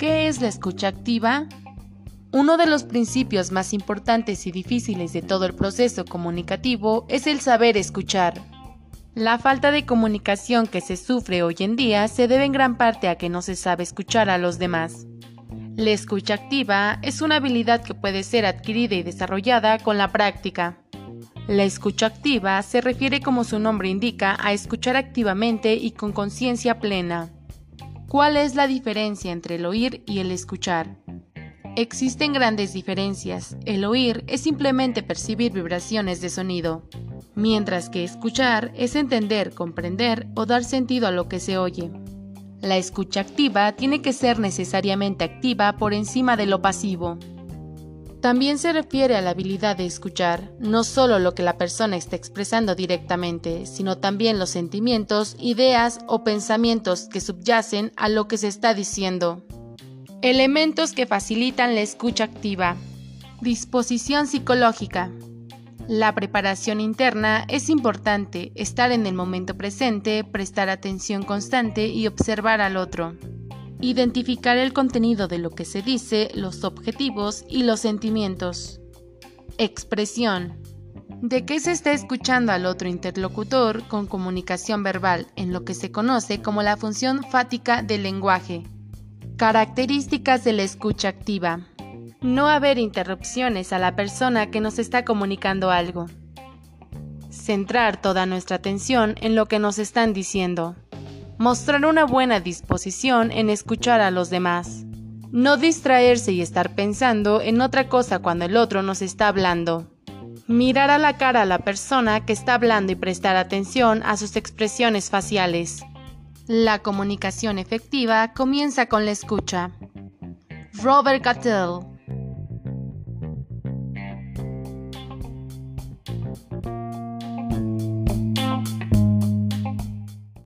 es la escucha activa? Uno de los principios más importantes y difíciles de todo el proceso comunicativo es el saber escuchar. La falta de comunicación que se sufre hoy en día se debe en gran parte a que no se sabe escuchar a los demás. La escucha activa es una habilidad que puede ser adquirida y desarrollada con la práctica. La escucha activa se refiere como su nombre indica a escuchar activamente y con conciencia plena. ¿Cuál es la diferencia entre el oír y el escuchar? Existen grandes diferencias. El oír es simplemente percibir vibraciones de sonido, mientras que escuchar es entender, comprender o dar sentido a lo que se oye. La escucha activa tiene que ser necesariamente activa por encima de lo pasivo. También se refiere a la habilidad de escuchar no solo lo que la persona está expresando directamente, sino también los sentimientos, ideas o pensamientos que subyacen a lo que se está diciendo. Elementos que facilitan la escucha activa. Disposición psicológica. La preparación interna es importante, estar en el momento presente, prestar atención constante y observar al otro. Identificar el contenido de lo que se dice, los objetivos y los sentimientos. Expresión. ¿De qué se está escuchando al otro interlocutor con comunicación verbal en lo que se conoce como la función fática del lenguaje? Características de la escucha activa. No haber interrupciones a la persona que nos está comunicando algo. Centrar toda nuestra atención en lo que nos están diciendo mostrar una buena disposición en escuchar a los demás. No distraerse y estar pensando en otra cosa cuando el otro nos está hablando. Mirar a la cara a la persona que está hablando y prestar atención a sus expresiones faciales. La comunicación efectiva comienza con la escucha. Robert Cattell